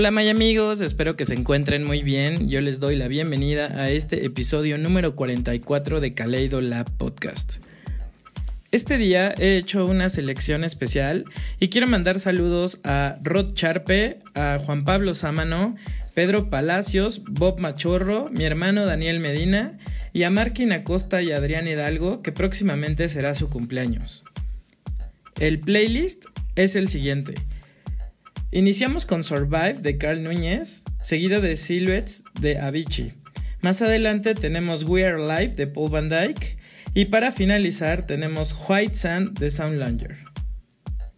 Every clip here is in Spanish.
Hola May amigos, espero que se encuentren muy bien. Yo les doy la bienvenida a este episodio número 44 de Kaleido Lab Podcast. Este día he hecho una selección especial y quiero mandar saludos a Rod Charpe, a Juan Pablo Sámano, Pedro Palacios, Bob Machorro, mi hermano Daniel Medina y a Marquín Acosta y Adrián Hidalgo, que próximamente será su cumpleaños. El playlist es el siguiente. Iniciamos con Survive de Carl Núñez, seguido de Silhouettes de Avicii. Más adelante tenemos We Are Live de Paul Van Dyke y para finalizar tenemos White Sand de Soundlanger.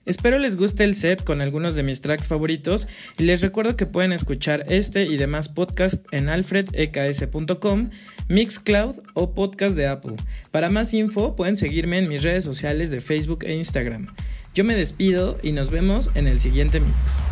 Espero les guste el set con algunos de mis tracks favoritos y les recuerdo que pueden escuchar este y demás podcasts en alfredeks.com, Mixcloud o podcast de Apple. Para más info pueden seguirme en mis redes sociales de Facebook e Instagram. Yo me despido y nos vemos en el siguiente mix.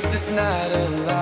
Keep this night alive.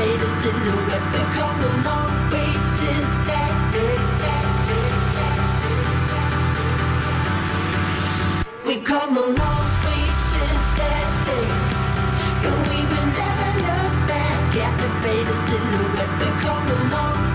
Faded silhouette come a long way since that day. We've come a long way since that day. And we will never look back at the faded silhouette. We come a long